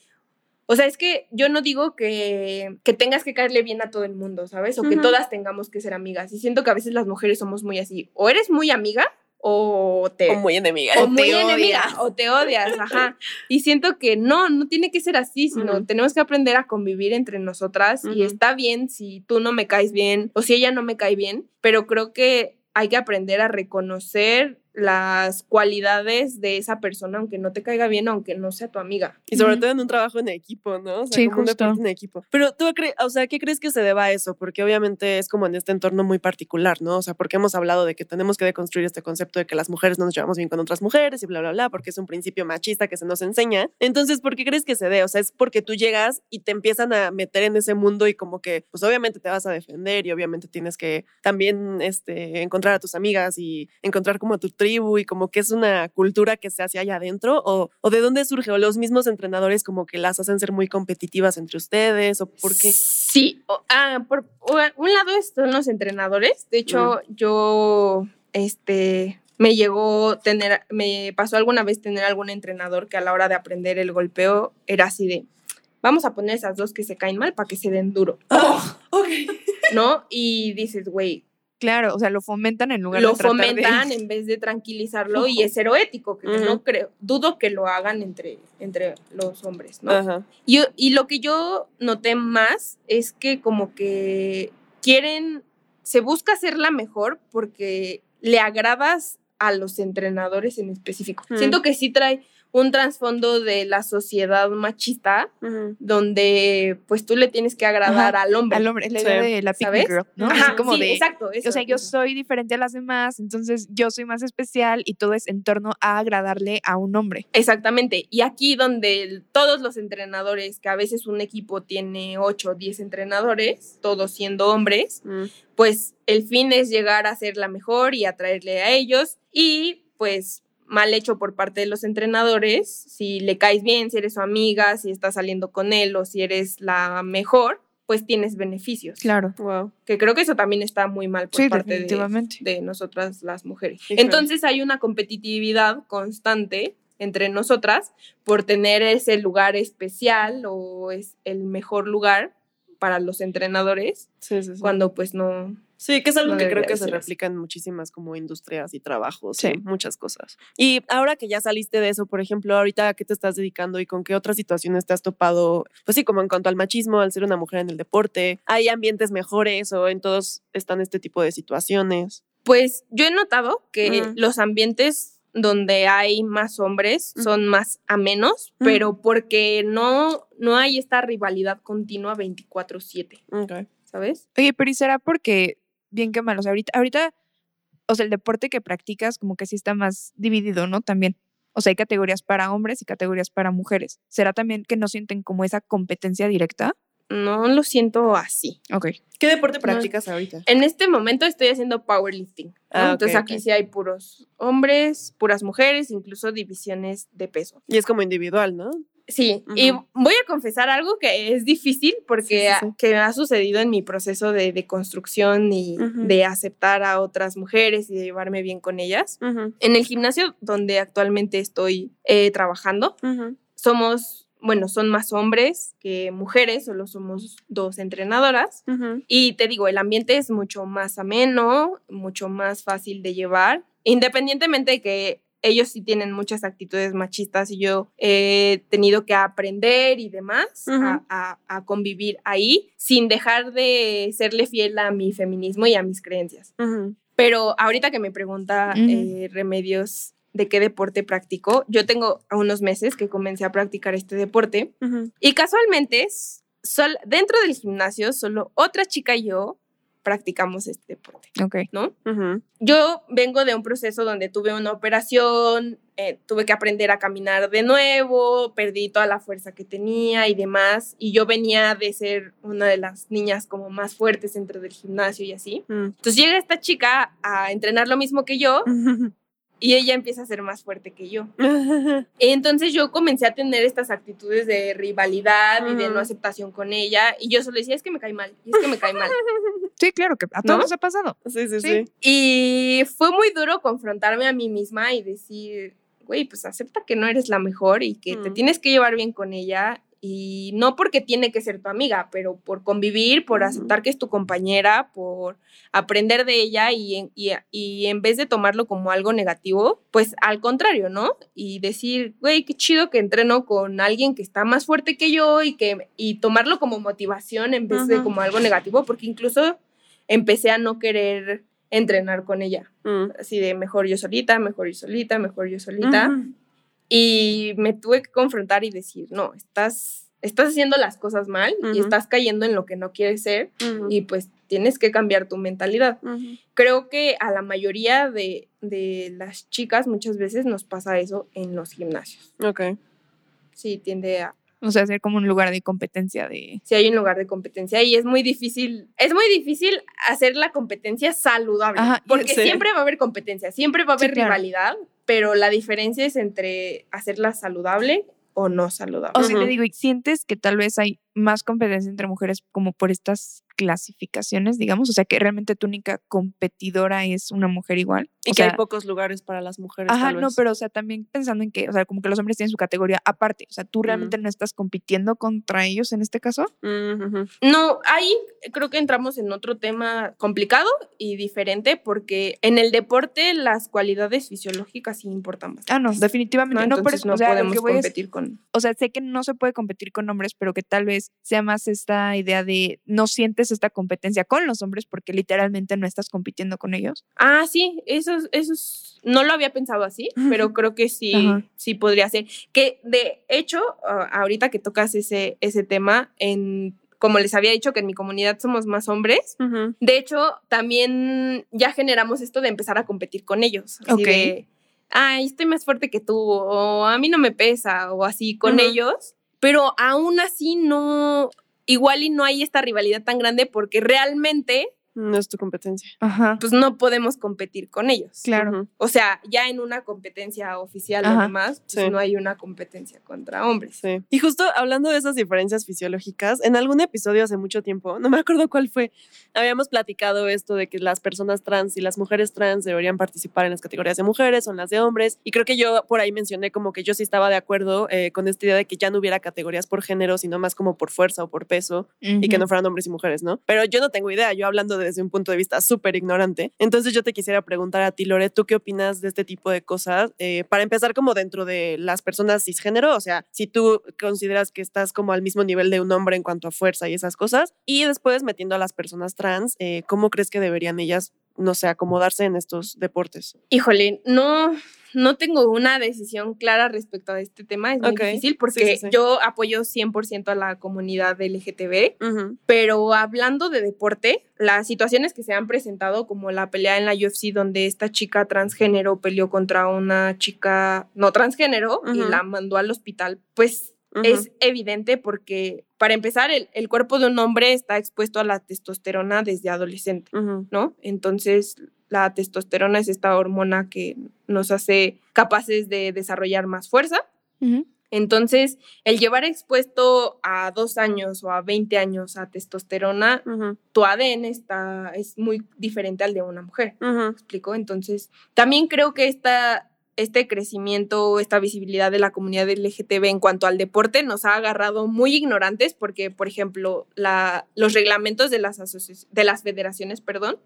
[SPEAKER 4] o sea, es que yo no digo que, que tengas que caerle bien a todo el mundo, ¿sabes? O que todas tengamos que ser amigas. Y siento que a veces las mujeres somos muy así. O eres muy amiga o te...
[SPEAKER 3] O muy enemiga.
[SPEAKER 4] o
[SPEAKER 1] O
[SPEAKER 4] muy
[SPEAKER 1] te
[SPEAKER 4] enemiga,
[SPEAKER 1] odias.
[SPEAKER 4] o te odias, ajá. Y siento que no, no tiene que ser así, sino tenemos que aprender a convivir entre nosotras y está bien si tú no me caes bien o si ella no me cae bien, pero creo que hay que aprender a reconocer las cualidades de esa persona, aunque no te caiga bien, aunque no sea tu amiga.
[SPEAKER 3] Y sobre todo en un trabajo en equipo, ¿no? O sea,
[SPEAKER 1] Sí,
[SPEAKER 3] como un
[SPEAKER 1] justo.
[SPEAKER 3] deporte en equipo. Pero tú, cre- o sea, ¿qué crees que se deba a eso? Porque obviamente es como en este entorno muy particular, ¿no? O sea, porque hemos hablado de que tenemos que deconstruir este concepto de que las mujeres no nos llevamos bien con otras mujeres y bla, bla, bla, porque es un principio machista que se nos enseña. Entonces, ¿por qué crees que se dé? O sea, es porque tú llegas y te empiezan a meter en ese mundo y como que, pues obviamente te vas a defender y obviamente tienes que también este, encontrar a tus amigas y encontrar como a tu tribu y como que es una cultura que se hace allá adentro o, o de dónde surge o los mismos entrenadores como que las hacen ser muy competitivas entre ustedes o por qué.
[SPEAKER 4] Sí, o- ah, por o- un lado son los entrenadores. De hecho, yo, este, me llegó tener, me pasó alguna vez tener algún entrenador que a la hora de aprender el golpeo era así de, vamos a poner esas dos que se caen mal para que se den duro, ¿no? Y dices, güey,
[SPEAKER 1] Claro, o sea, lo fomentan en lugar
[SPEAKER 4] lo
[SPEAKER 1] de de-
[SPEAKER 4] fomentan en vez de tranquilizarlo y es cero ético, que no creo, dudo que lo hagan entre, entre los hombres, ¿no?
[SPEAKER 3] Ajá.
[SPEAKER 4] Y, y lo que yo noté más es que como que quieren, se busca ser la mejor porque le agradas a los entrenadores en específico. Siento que sí trae un trasfondo de la sociedad machista donde pues tú le tienes que agradar al hombre.
[SPEAKER 1] al hombre, la de la
[SPEAKER 4] ¿Sabes?
[SPEAKER 1] girl, ¿no?
[SPEAKER 4] Ajá,
[SPEAKER 1] Así como
[SPEAKER 4] sí,
[SPEAKER 1] de,
[SPEAKER 4] exacto. eso,
[SPEAKER 1] o sea, yo soy diferente a las demás, entonces yo soy más especial y todo es en torno a agradarle a un hombre.
[SPEAKER 4] Exactamente. Y aquí donde todos los entrenadores, que a veces un equipo tiene 8 o 10 entrenadores, todos siendo hombres,
[SPEAKER 3] Mm.
[SPEAKER 4] pues el fin es llegar a ser la mejor y atraerle a ellos y pues mal hecho por parte de los entrenadores, si le caes bien, si eres su amiga, si estás saliendo con él o si eres la mejor, pues tienes beneficios.
[SPEAKER 1] Claro.
[SPEAKER 3] Wow.
[SPEAKER 4] Que creo que eso también está muy mal por
[SPEAKER 1] Sí,
[SPEAKER 4] parte de, de nosotras las mujeres. Entonces hay una competitividad constante entre nosotras por tener ese lugar especial o es el mejor lugar para los entrenadores
[SPEAKER 3] Sí, sí, sí.
[SPEAKER 4] cuando pues no,
[SPEAKER 3] Sí, que es algo
[SPEAKER 4] No
[SPEAKER 3] que creo que se replica en muchísimas como industrias y trabajos,
[SPEAKER 1] Sí.
[SPEAKER 3] y muchas cosas. Y ahora que ya saliste de eso, por ejemplo, ahorita a qué te estás dedicando y con qué otras situaciones te has topado, pues sí, como en cuanto al machismo, al ser una mujer en el deporte, ¿hay ambientes mejores o en todos están este tipo de situaciones?
[SPEAKER 4] Pues yo he notado que los ambientes donde hay más hombres son más amenos,
[SPEAKER 3] Ujú.
[SPEAKER 4] pero porque no, no hay esta rivalidad continua 24/7,
[SPEAKER 3] Ok.
[SPEAKER 4] ¿sabes?
[SPEAKER 1] Oye, pero ¿y será porque, bien que mal, o sea, ahorita, ahorita o sea, el deporte que practicas como que sí está más dividido, ¿no? También. O sea, hay categorías para hombres y categorías para mujeres. ¿Será también que no sienten como esa competencia directa?
[SPEAKER 4] No lo siento así.
[SPEAKER 1] Ok.
[SPEAKER 3] ¿Qué deporte practicas ahorita?
[SPEAKER 4] En este momento estoy haciendo powerlifting. ¿no?
[SPEAKER 3] Ah,
[SPEAKER 4] Entonces aquí sí hay puros hombres, puras mujeres, incluso divisiones de peso.
[SPEAKER 3] Y es como individual, ¿no?
[SPEAKER 4] Sí, y voy a confesar algo que es difícil porque
[SPEAKER 3] Sí, sí, sí.
[SPEAKER 4] que ha sucedido en mi proceso de, de construcción y de aceptar a otras mujeres y de llevarme bien con ellas. En el gimnasio donde actualmente estoy eh, trabajando, somos, bueno, son más hombres que mujeres, solo somos dos entrenadoras. Y te digo, el ambiente es mucho más ameno, mucho más fácil de llevar, independientemente de que ellos sí tienen muchas actitudes machistas y yo he tenido que aprender y demás a-
[SPEAKER 3] Ujú.
[SPEAKER 4] a, a convivir ahí sin dejar de serle fiel a mi feminismo y a mis creencias. Pero ahorita que me pregunta eh, Remedios de qué deporte practico, yo tengo unos meses que comencé a practicar este deporte y casualmente, sol- dentro del gimnasio, solo otra chica y yo practicamos este deporte,
[SPEAKER 1] Ok.
[SPEAKER 4] ¿no?
[SPEAKER 3] Ujú.
[SPEAKER 4] Yo vengo de un proceso donde tuve una operación, eh, tuve que aprender a caminar de nuevo, perdí toda la fuerza que tenía y demás, y yo venía de ser una de las niñas como más fuertes dentro del gimnasio y así.
[SPEAKER 3] Mm.
[SPEAKER 4] Entonces llega esta chica a entrenar lo mismo que yo. Y ella empieza a ser más fuerte que yo. Entonces yo comencé a tener estas actitudes de rivalidad y de no aceptación con ella y yo solo decía, es que me cae mal, y es que me cae mal.
[SPEAKER 1] Sí, claro que a todos
[SPEAKER 4] ¿No?
[SPEAKER 1] nos ha pasado.
[SPEAKER 3] Sí, sí,
[SPEAKER 1] Sí.
[SPEAKER 3] sí.
[SPEAKER 4] Y fue muy duro confrontarme a mí misma y decir, güey, pues acepta que no eres la mejor y que te
[SPEAKER 3] Mm.
[SPEAKER 4] tienes que llevar bien con ella. Y no porque tiene que ser tu amiga, pero por convivir, por aceptar que es tu compañera, por aprender de ella y en, y, y en vez de tomarlo como algo negativo, pues al contrario, ¿no? Y decir, güey, qué chido que entreno con alguien que está más fuerte que yo y, que, y tomarlo como motivación en vez de como algo negativo, porque incluso empecé a no querer entrenar con ella.
[SPEAKER 3] Mm.
[SPEAKER 4] Así de mejor yo solita, mejor yo solita, mejor yo solita. Y me tuve que confrontar y decir, no, estás, estás haciendo las cosas mal y estás cayendo en lo que no quieres ser y pues tienes que cambiar tu mentalidad. Creo que a la mayoría de, de las chicas muchas veces nos pasa eso en los gimnasios.
[SPEAKER 3] Ok.
[SPEAKER 4] Sí, tiende a,
[SPEAKER 1] O sea, ser como un lugar de competencia de...
[SPEAKER 4] si hay un lugar de competencia y es muy difícil, es muy difícil hacer la competencia saludable,
[SPEAKER 1] Ajá,
[SPEAKER 4] porque
[SPEAKER 3] sí.
[SPEAKER 4] siempre va a haber competencia, siempre va a
[SPEAKER 1] Sí,
[SPEAKER 4] haber
[SPEAKER 1] claro.
[SPEAKER 4] Pero la diferencia es entre hacerla saludable o no saludable.
[SPEAKER 1] O sea,
[SPEAKER 3] Ujú.
[SPEAKER 1] te digo, ¿y sientes que tal vez hay más competencia entre mujeres como por estas clasificaciones, digamos? O sea, que realmente tu única competidora es una mujer igual.
[SPEAKER 3] Y
[SPEAKER 1] O
[SPEAKER 3] que hay pocos lugares para las mujeres.
[SPEAKER 1] Ajá,
[SPEAKER 3] tal
[SPEAKER 1] no, pero o sea, también pensando en que, o sea, como que los hombres tienen su categoría aparte. O sea, tú realmente no estás compitiendo contra ellos en este caso.
[SPEAKER 3] Mm.
[SPEAKER 4] No, ahí creo que entramos en otro tema complicado y diferente porque en el deporte las cualidades fisiológicas sí importan bastante.
[SPEAKER 1] Ah, no, definitivamente.
[SPEAKER 4] ¿no?
[SPEAKER 1] No,
[SPEAKER 4] no
[SPEAKER 1] o sea, lo
[SPEAKER 4] podemos
[SPEAKER 1] es-
[SPEAKER 4] competir con...
[SPEAKER 1] o sea, sé que no se puede competir con hombres, pero que tal vez sea más esta idea de no sientes esta competencia con los hombres porque literalmente no estás compitiendo con ellos.
[SPEAKER 4] Ah, sí, eso, es- eso es- no lo había pensado así, pero creo que sí, sí podría ser. Que de hecho, ah, ahorita que tocas ese, ese tema, en, como les había dicho que en mi comunidad somos más hombres, de hecho, también ya generamos esto de empezar a competir con ellos. Así
[SPEAKER 1] Ok.
[SPEAKER 4] de, ay, estoy más fuerte que tú, o a mí no me pesa, o así con ellos. Pero aún así no, igual y no hay esta rivalidad tan grande porque realmente,
[SPEAKER 3] No es tu competencia.
[SPEAKER 1] Ajá.
[SPEAKER 4] pues no podemos competir con ellos.
[SPEAKER 1] Claro.
[SPEAKER 4] O sea, ya en una competencia oficial o
[SPEAKER 1] Ajá,
[SPEAKER 4] demás, pues
[SPEAKER 3] sí.
[SPEAKER 4] no hay una competencia contra hombres.
[SPEAKER 3] Sí. Y justo hablando de esas diferencias fisiológicas, en algún episodio hace mucho tiempo, no me acuerdo cuál fue, habíamos platicado esto de que las personas trans y las mujeres trans deberían participar en las categorías de mujeres o en las de hombres. Y creo que yo por ahí mencioné como que yo sí estaba de acuerdo eh, con esta idea de que ya no hubiera categorías por género, sino más como por fuerza o por peso y que no fueran hombres y mujeres, ¿no? Pero yo no tengo idea, yo hablando desde un punto de vista súper ignorante. Entonces yo te quisiera preguntar a ti, Lore, ¿tú qué opinas de este tipo de cosas? Eh, para empezar, como dentro de las personas cisgénero, o sea, si tú consideras que estás como al mismo nivel de un hombre en cuanto a fuerza y esas cosas, y después metiendo a las personas trans, eh, ¿cómo crees que deberían ellas no sé, acomodarse en estos deportes?
[SPEAKER 4] Híjole, no, no tengo una decisión clara respecto a este tema, es muy difícil porque
[SPEAKER 3] sí, sí.
[SPEAKER 4] yo apoyo 100% a la comunidad LGTB, pero hablando de deporte, las situaciones que se han presentado, como la pelea en la UFC donde esta chica transgénero peleó contra una chica no transgénero y la mandó al hospital, pues es evidente porque, para empezar, el, el cuerpo de un hombre está expuesto a la testosterona desde adolescente. ¿no? Entonces, la testosterona es esta hormona que nos hace capaces de desarrollar más fuerza. Entonces, el llevar expuesto a dos años o a 20 años a testosterona,
[SPEAKER 3] ujú,
[SPEAKER 4] tu ADN está, es muy diferente al de una mujer.
[SPEAKER 3] ujú.
[SPEAKER 4] ¿me explico? Entonces, también creo que esta, este crecimiento, esta visibilidad de la comunidad LGTB en cuanto al deporte nos ha agarrado muy ignorantes porque, por ejemplo, la, los reglamentos de las, de las federaciones, perdón,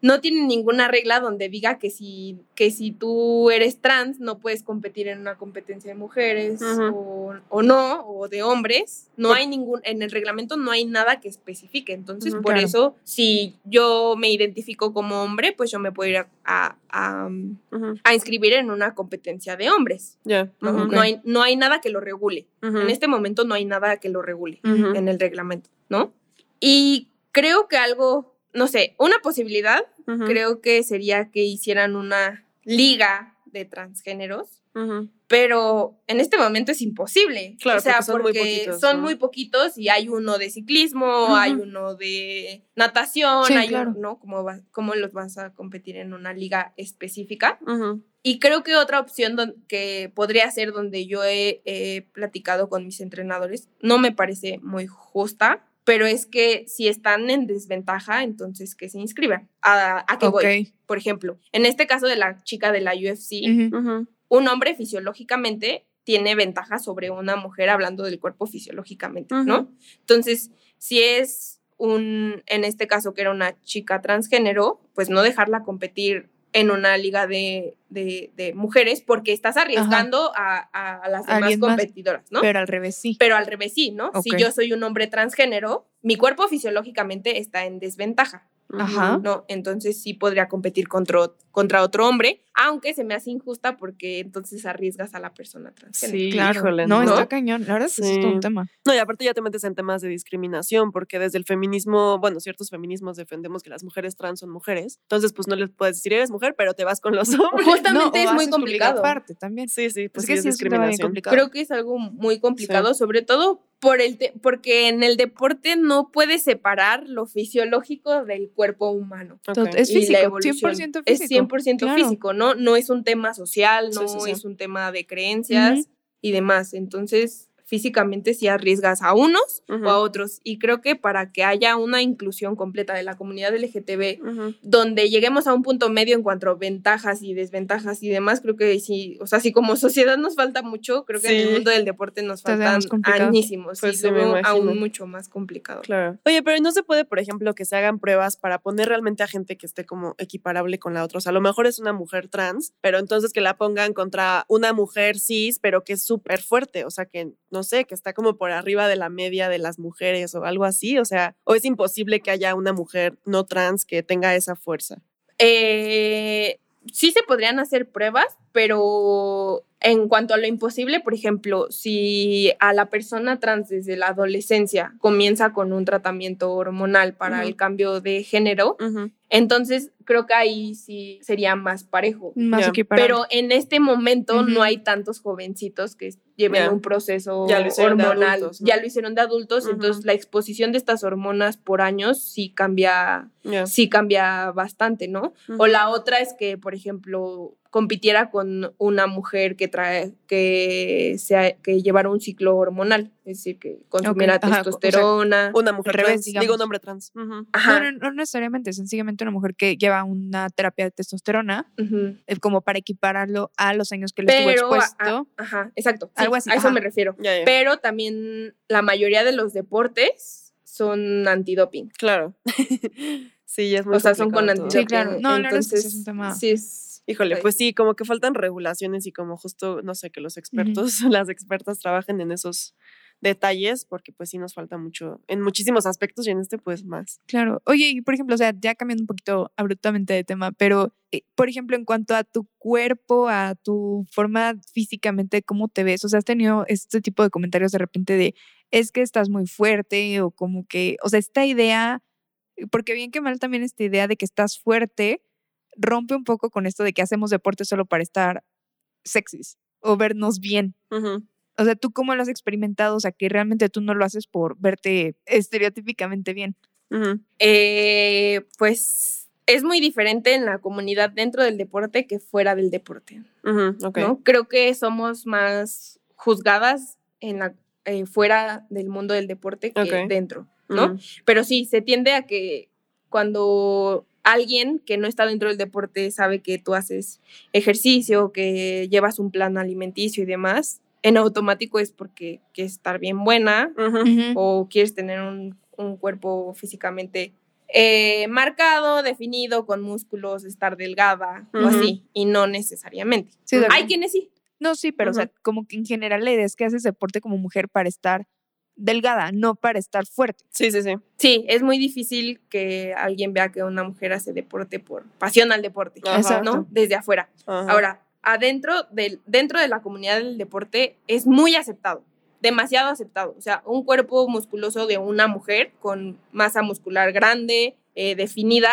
[SPEAKER 4] no tienen ninguna regla donde diga que si, que si tú eres trans no puedes competir en una competencia de mujeres o, o no, o de hombres. No hay ningún, en el reglamento no hay nada que especifique. Entonces, por
[SPEAKER 1] Claro.
[SPEAKER 4] eso, si yo me identifico como hombre, pues yo me puedo ir a, a- a inscribir en una competencia de hombres.
[SPEAKER 3] Ya.
[SPEAKER 4] ¿no? No, hay, no hay nada que lo regule. En este momento no hay nada que lo regule en el reglamento, ¿no? Y creo que algo, no sé, una posibilidad creo que sería que hicieran una liga de transgéneros, pero en este momento es imposible.
[SPEAKER 3] Claro,
[SPEAKER 4] o sea,
[SPEAKER 3] porque son muy poquitos,
[SPEAKER 4] son
[SPEAKER 3] ¿no?
[SPEAKER 4] muy poquitos y hay uno de ciclismo, hay uno de natación,
[SPEAKER 1] Sí,
[SPEAKER 4] hay
[SPEAKER 1] claro.
[SPEAKER 4] uno, ¿no? ¿Cómo, va- ¿Cómo los vas a competir en una liga específica? Y creo que otra opción don- que podría ser donde yo he, he platicado con mis entrenadores, no me parece muy justa, pero es que si están en desventaja, entonces que se inscriban. ¿A, a qué voy? Por ejemplo, en este caso de la chica de la UFC, un hombre fisiológicamente tiene ventaja sobre una mujer hablando del cuerpo fisiológicamente, ¿no? Entonces, si es un, en este caso que era una chica transgénero, pues no dejarla competir en una liga de, de- de mujeres porque estás arriesgando a, a- las demás competidoras, ¿no?
[SPEAKER 1] Pero al revés sí.
[SPEAKER 4] Pero al revés sí, ¿no? Si yo soy un hombre transgénero, mi cuerpo fisiológicamente está en desventaja.
[SPEAKER 1] Ajá.
[SPEAKER 4] ¿no? Entonces sí podría competir contra, contra otro hombre, aunque se me hace injusta porque entonces arriesgas a la persona transgénero.
[SPEAKER 3] Sí,
[SPEAKER 1] Claro.
[SPEAKER 3] híjole,
[SPEAKER 1] no,
[SPEAKER 3] ¿no?
[SPEAKER 1] está cañón. La verdad es que eso es todo
[SPEAKER 3] Sí.
[SPEAKER 1] un tema.
[SPEAKER 3] No, y aparte ya te metes en temas de discriminación, porque desde el feminismo, bueno, ciertos feminismos defendemos que las mujeres trans son mujeres. Entonces, pues no les puedes decir eres mujer, pero te vas con los hombres.
[SPEAKER 4] Justamente
[SPEAKER 1] No,
[SPEAKER 4] es muy complicado.
[SPEAKER 1] aparte también.
[SPEAKER 3] Sí, sí, pues
[SPEAKER 1] es
[SPEAKER 3] sí
[SPEAKER 1] que
[SPEAKER 3] es
[SPEAKER 1] sí
[SPEAKER 3] discriminación.
[SPEAKER 1] complicado.
[SPEAKER 4] Creo que es algo muy complicado, sobre todo por el te- porque en el deporte no puedes separar lo fisiológico del cuerpo humano.
[SPEAKER 1] Es físico,
[SPEAKER 4] evolución.
[SPEAKER 1] 100%
[SPEAKER 4] Es
[SPEAKER 1] físico.
[SPEAKER 4] 100%
[SPEAKER 1] claro.
[SPEAKER 4] físico, ¿no? No es un tema social, no
[SPEAKER 3] sí, sí.
[SPEAKER 4] es un tema de creencias y demás. Entonces, físicamente sí arriesgas a unos o a otros. Y creo que para que haya una inclusión completa de la comunidad LGTB,
[SPEAKER 3] Ujú.
[SPEAKER 4] donde lleguemos a un punto medio en cuanto a ventajas y desventajas y demás, creo que sí, o sea, si como sociedad nos falta mucho, creo que en el mundo del deporte nos faltan añísimos
[SPEAKER 3] Pues sí,
[SPEAKER 4] aún mucho más complicado.
[SPEAKER 3] Claro. Oye, pero no se puede, por ejemplo, que se hagan pruebas para poner realmente a gente que esté como equiparable con la otra. O sea, a lo mejor es una mujer trans, pero entonces que la pongan contra una mujer cis, pero que es súper fuerte. O sea, que no sé, que está como por arriba de la media de las mujeres o algo así. O sea, o es imposible que haya una mujer no trans que tenga esa fuerza.
[SPEAKER 4] Eh, sí se podrían hacer pruebas, pero en cuanto a lo imposible, por ejemplo, si a la persona trans desde la adolescencia comienza con un tratamiento hormonal para el cambio de género, entonces creo que ahí sí sería más parejo.
[SPEAKER 1] Más.
[SPEAKER 4] Pero en este momento no hay tantos jovencitos que lleven un proceso
[SPEAKER 3] Ya lo hicieron de
[SPEAKER 4] hormonal.
[SPEAKER 3] adultos, ¿no?
[SPEAKER 4] Ya lo hicieron de adultos, entonces la exposición de estas hormonas por años sí cambia, sí cambia bastante, ¿no? O la otra es que, por ejemplo, compitiera con una mujer que trae, que sea, que llevara un ciclo hormonal, es decir, que consumiera
[SPEAKER 1] ajá, o sea,
[SPEAKER 4] testosterona.
[SPEAKER 3] Una mujer trans. Digo, un hombre trans.
[SPEAKER 4] Ajá.
[SPEAKER 1] No, no, no necesariamente, sencillamente una mujer que lleva una terapia de testosterona eh, como para equipararlo a los años que le estuvo expuesto.
[SPEAKER 4] a- ajá, exacto. sí,
[SPEAKER 1] Algo así,
[SPEAKER 4] A eso
[SPEAKER 1] ajá.
[SPEAKER 4] me refiero.
[SPEAKER 3] Ya, ya.
[SPEAKER 4] Pero también la mayoría de los deportes son antidoping.
[SPEAKER 3] Claro. sí, ya es muy
[SPEAKER 4] O sea, son con
[SPEAKER 3] todo.
[SPEAKER 1] Sí,
[SPEAKER 4] antidoping.
[SPEAKER 1] claro. No, la verdad es que sí es
[SPEAKER 4] Entonces,
[SPEAKER 1] un tema-
[SPEAKER 4] sí es-
[SPEAKER 3] Híjole, pues sí, como que faltan regulaciones y como justo, no sé, que los expertos, las expertas trabajen en esos detalles, porque pues sí nos falta mucho en muchísimos aspectos y en este pues más.
[SPEAKER 1] Claro. Oye, y por ejemplo, o sea, ya cambiando un poquito abruptamente de tema, pero eh, por ejemplo, en cuanto a tu cuerpo, a tu forma físicamente, ¿cómo te ves? O sea, has tenido este tipo de comentarios de repente de, es que estás muy fuerte o como que, o sea, esta idea, porque bien que mal también esta idea de que estás fuerte, rompe un poco con esto de que hacemos deporte solo para estar sexys o vernos bien. O sea, ¿tú cómo lo has experimentado? O sea, que realmente tú no lo haces por verte estereotípicamente bien.
[SPEAKER 4] Eh, pues es muy diferente en la comunidad dentro del deporte que fuera del deporte.
[SPEAKER 3] Ujú, ok.
[SPEAKER 4] ¿no? Creo que somos más juzgadas en la, eh, fuera del mundo del deporte que dentro, ¿no? Pero sí, se tiende a que cuando alguien que no está dentro del deporte sabe que tú haces ejercicio, que llevas un plan alimenticio y demás, en automático es porque quieres estar bien buena o quieres tener un, un cuerpo físicamente eh, marcado, definido, con músculos, estar delgada o así, y no necesariamente.
[SPEAKER 1] Sí,
[SPEAKER 4] Hay quienes sí.
[SPEAKER 1] No, sí, pero o sea, como que en general la idea es que haces deporte como mujer para estar delgada, no para estar fuerte.
[SPEAKER 3] Sí, sí, sí.
[SPEAKER 4] Sí, es muy difícil que alguien vea que una mujer hace deporte por pasión al deporte,
[SPEAKER 3] Ajá.
[SPEAKER 4] ¿no? Desde afuera.
[SPEAKER 3] Ajá.
[SPEAKER 4] Ahora, adentro del, dentro de la comunidad del deporte es muy aceptado, demasiado aceptado. O sea, un cuerpo musculoso de una mujer con masa muscular grande, eh, definida,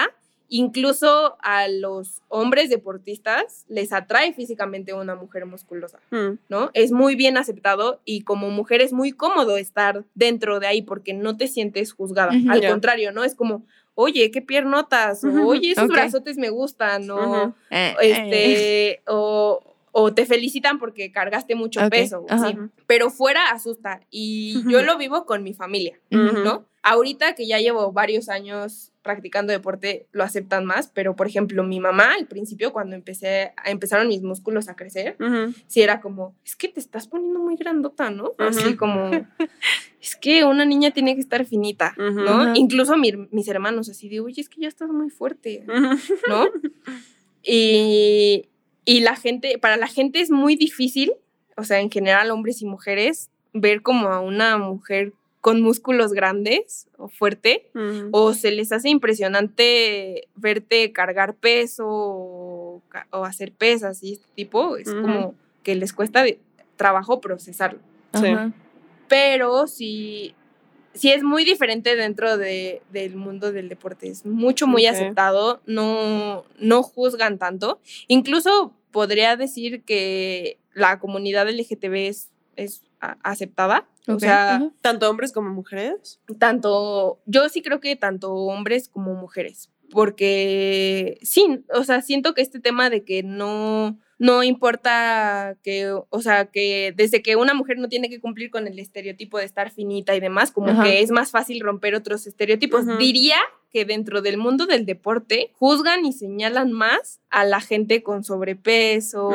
[SPEAKER 4] incluso a los hombres deportistas les atrae físicamente una mujer musculosa.
[SPEAKER 3] Mm,
[SPEAKER 4] ¿no? Es muy bien aceptado y como mujer es muy cómodo estar dentro de ahí porque no te sientes juzgada. Al contrario, ¿no? Es como, oye, qué piernotas, oye, esos brazotes me gustan, o,
[SPEAKER 3] Ujú.
[SPEAKER 1] Eh,
[SPEAKER 4] este, o, o te felicitan porque cargaste mucho
[SPEAKER 1] Ok,
[SPEAKER 4] peso, sí. Pero fuera asusta y yo lo vivo con mi familia,
[SPEAKER 1] Ujú.
[SPEAKER 4] ¿no? Ahorita que ya llevo varios años practicando deporte, lo aceptan más, pero por ejemplo, mi mamá al principio cuando empecé, empezaron mis músculos a crecer,
[SPEAKER 3] Ujú.
[SPEAKER 4] sí era como, es que te estás poniendo muy grandota, ¿no? Así como, es que una niña tiene que estar finita. ¿no? Incluso mi- mis hermanos así de, oye, es que ya estás muy fuerte. ¿no? y, y la gente, para la gente es muy difícil, o sea, en general hombres y mujeres, ver como a una mujer con músculos grandes o fuerte, o se les hace impresionante verte cargar peso o, hacer pesas y este tipo, es como que les cuesta de- trabajo procesarlo. Pero sí, sí es muy diferente dentro de- del mundo del deporte, es mucho, muy aceptado, no, no juzgan tanto. Incluso podría decir que la comunidad LGTB es, es aceptada. O sea.
[SPEAKER 3] Tanto hombres como mujeres.
[SPEAKER 4] tanto, yo sí creo que tanto hombres como mujeres, porque sí, o sea, siento que este tema de que no, no importa que, o sea, que desde que una mujer no tiene que cumplir con el estereotipo de estar finita y demás, como
[SPEAKER 1] Ajá.
[SPEAKER 4] que es más fácil romper otros estereotipos. Diría que dentro del mundo del deporte juzgan y señalan más a la gente con sobrepeso.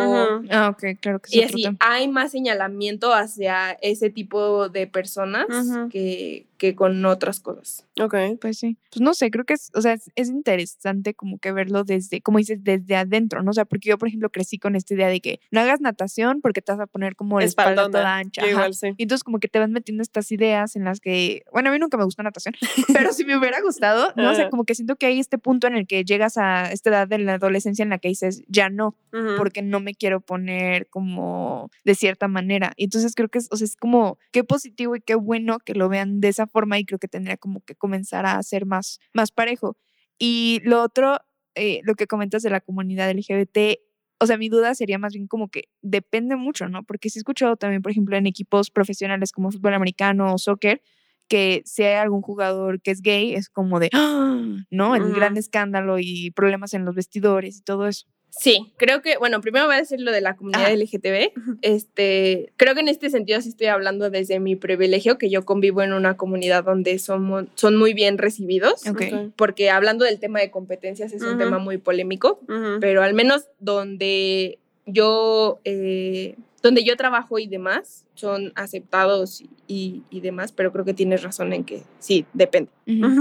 [SPEAKER 1] Ah, ok, claro que es
[SPEAKER 4] y así
[SPEAKER 1] tema.
[SPEAKER 4] hay más señalamiento hacia ese tipo de personas que, que con otras cosas.
[SPEAKER 3] Ok.
[SPEAKER 1] Pues sí, pues no sé, creo que es, o sea, es, es interesante como que verlo desde, como dices, desde adentro, ¿no? O sea, porque yo, por ejemplo, crecí con esta idea de que no hagas natación porque te vas a poner como la espalda
[SPEAKER 3] Espaldona.
[SPEAKER 1] toda ancha.
[SPEAKER 3] Yo igual sí.
[SPEAKER 1] Y entonces como que te vas metiendo estas ideas en las que, bueno, a mí nunca me gustó natación, pero si me hubiera gustado, ¿no? O sea, como que siento que hay este punto en el que llegas a esta edad de la adolescencia en la que dices, ya no,
[SPEAKER 3] Ujú.
[SPEAKER 1] porque no me quiero poner como de cierta manera. Y entonces creo que es, o sea, es como qué positivo y qué bueno que lo vean de esa forma y creo que tendría como que comenzar a ser más, más parejo. Y lo otro, eh, lo que comentas de la comunidad LGBT, o sea, mi duda sería más bien como que depende mucho, ¿no? Porque sí he escuchado también, por ejemplo, en equipos profesionales como fútbol americano o soccer, que si hay algún jugador que es gay, es como de, ¡ah! ¿no? El gran escándalo y problemas en los vestidores y todo eso.
[SPEAKER 4] Sí, creo que, bueno, primero voy a decir lo de la comunidad
[SPEAKER 1] Ajá.
[SPEAKER 4] LGTB. Este, creo que en este sentido sí estoy hablando desde mi privilegio, que yo convivo en una comunidad donde somos, son muy bien recibidos,
[SPEAKER 1] Ok.
[SPEAKER 3] Ok.
[SPEAKER 4] porque hablando del tema de competencias es un tema muy polémico, pero al menos donde yo, eh, donde yo trabajo y demás, son aceptados y, y demás, pero creo que tienes razón en que sí, depende.